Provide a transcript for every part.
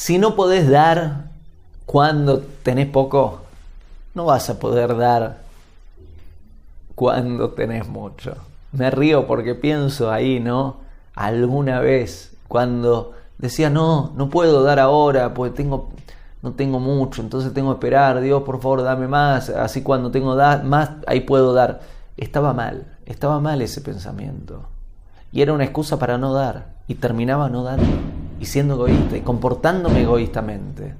Si no podés dar cuando tenés poco, no vas a poder dar cuando tenés mucho. Me río porque pienso ahí, ¿no? Alguna vez cuando decía, no, no puedo dar ahora, porque tengo, no tengo mucho, entonces tengo que esperar, Dios, por favor, dame más, así cuando tengo más, ahí puedo dar. Estaba mal, estaba mal ese pensamiento. Y era una excusa para no dar, y terminaba no dando, y siendo egoísta, y comportándome egoístamente.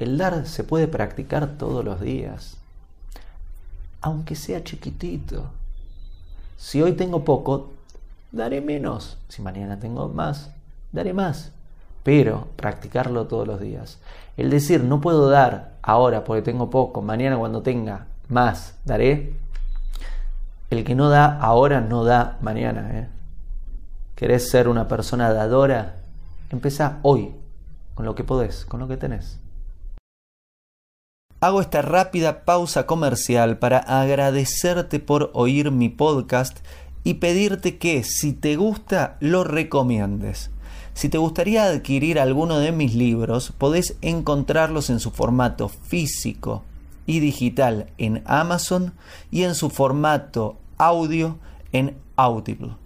El dar se puede practicar todos los días, aunque sea chiquitito. Si hoy tengo poco, daré menos. Si mañana tengo más, daré más. Pero practicarlo todos los días. El decir, no puedo dar ahora porque tengo poco, mañana cuando tenga más, daré. El que no da ahora no da mañana. ¿eh? ¿Querés ser una persona dadora? Empezá hoy, con lo que podés, con lo que tenés. Hago esta rápida pausa comercial para agradecerte por oír mi podcast y pedirte que si te gusta lo recomiendes. Si te gustaría adquirir alguno de mis libros, podés encontrarlos en su formato físico y digital en Amazon y en su formato audio en Audible.